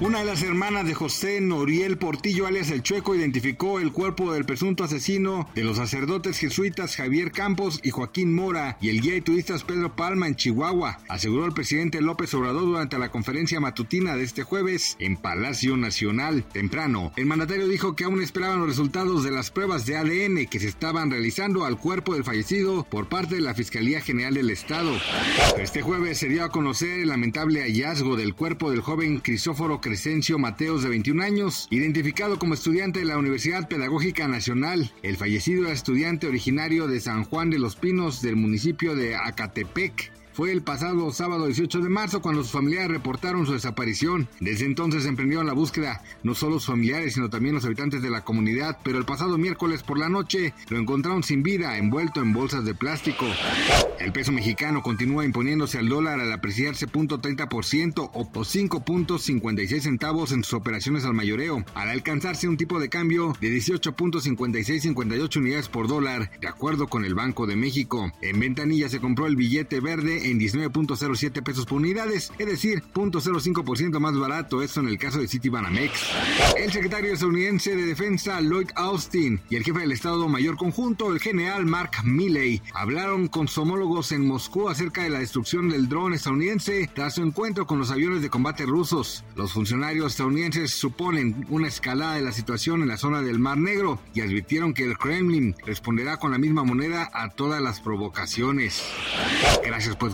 Una de las hermanas de José Noriel Portillo, alias El Chueco, identificó el cuerpo del presunto asesino de los sacerdotes jesuitas Javier Campos y Joaquín Mora y el guía y turistas Pedro Palma en Chihuahua, aseguró el presidente López Obrador durante la conferencia matutina de este jueves en Palacio Nacional. Temprano, el mandatario dijo que aún esperaban los resultados de las pruebas de ADN que se estaban realizando al cuerpo del fallecido por parte de la Fiscalía General del Estado. Este jueves se dio a conocer el lamentable hallazgo del cuerpo del joven Crisóforo Crescencio Mateos, de 21 años, identificado como estudiante de la Universidad Pedagógica Nacional. El fallecido era estudiante originario de San Juan de los Pinos del municipio de Acatepec fue el pasado sábado 18 de marzo cuando sus familiares reportaron su desaparición. Desde entonces emprendieron la búsqueda, no solo sus familiares, sino también los habitantes de la comunidad, pero el pasado miércoles por la noche lo encontraron sin vida, envuelto en bolsas de plástico. El peso mexicano continúa imponiéndose al dólar al apreciarse .30% o 5.56 centavos en sus operaciones al mayoreo, al alcanzarse un tipo de cambio de 18.5658 unidades por dólar, de acuerdo con el Banco de México. En ventanilla se compró el billete verde en 19.07 pesos por unidades, es decir, 0.05% más barato, esto en el caso de Citibanamex. El secretario estadounidense de Defensa Lloyd Austin y el jefe del Estado Mayor Conjunto, el general Mark Milley, hablaron con su homólogos en Moscú acerca de la destrucción del dron estadounidense tras su encuentro con los aviones de combate rusos. Los funcionarios estadounidenses suponen una escalada de la situación en la zona del Mar Negro y advirtieron que el Kremlin responderá con la misma moneda a todas las provocaciones. Gracias por